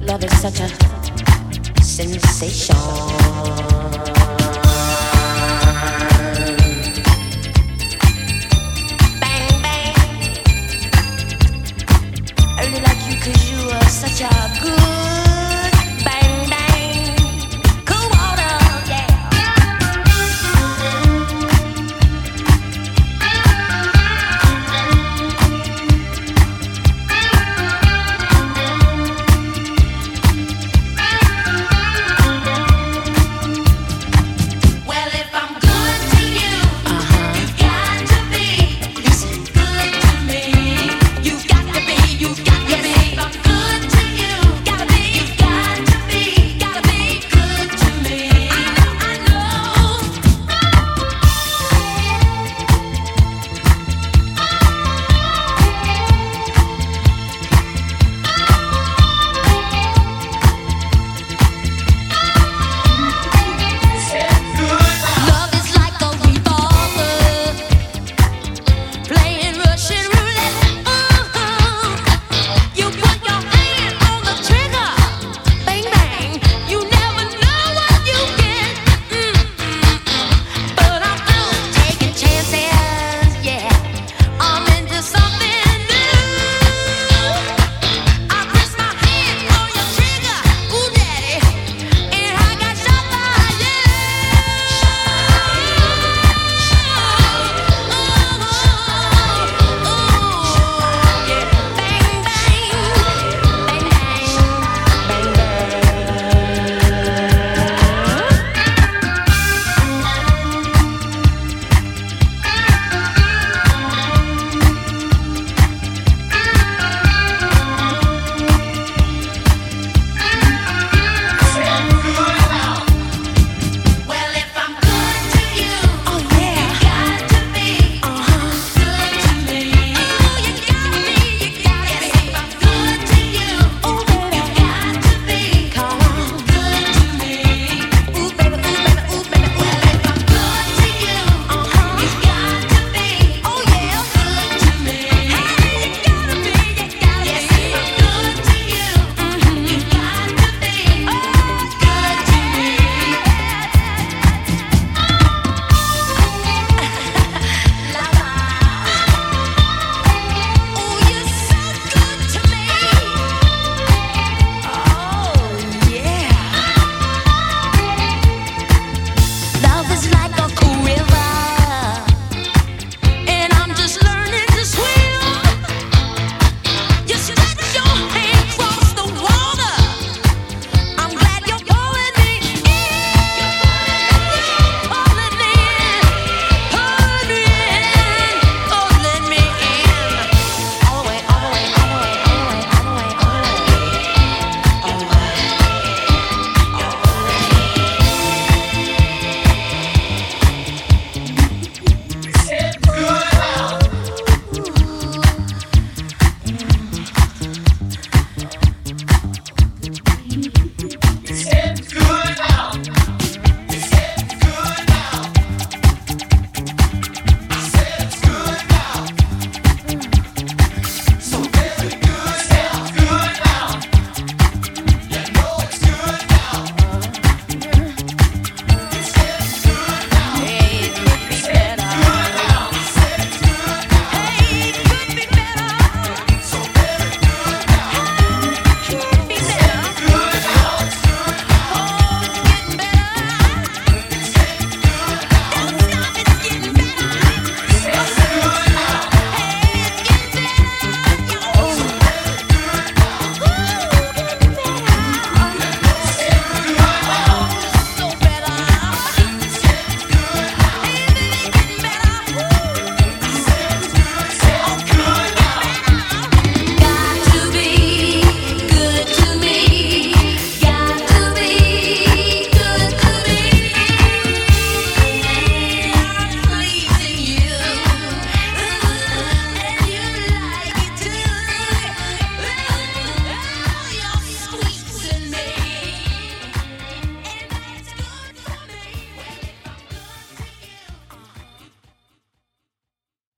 love is such a sensation.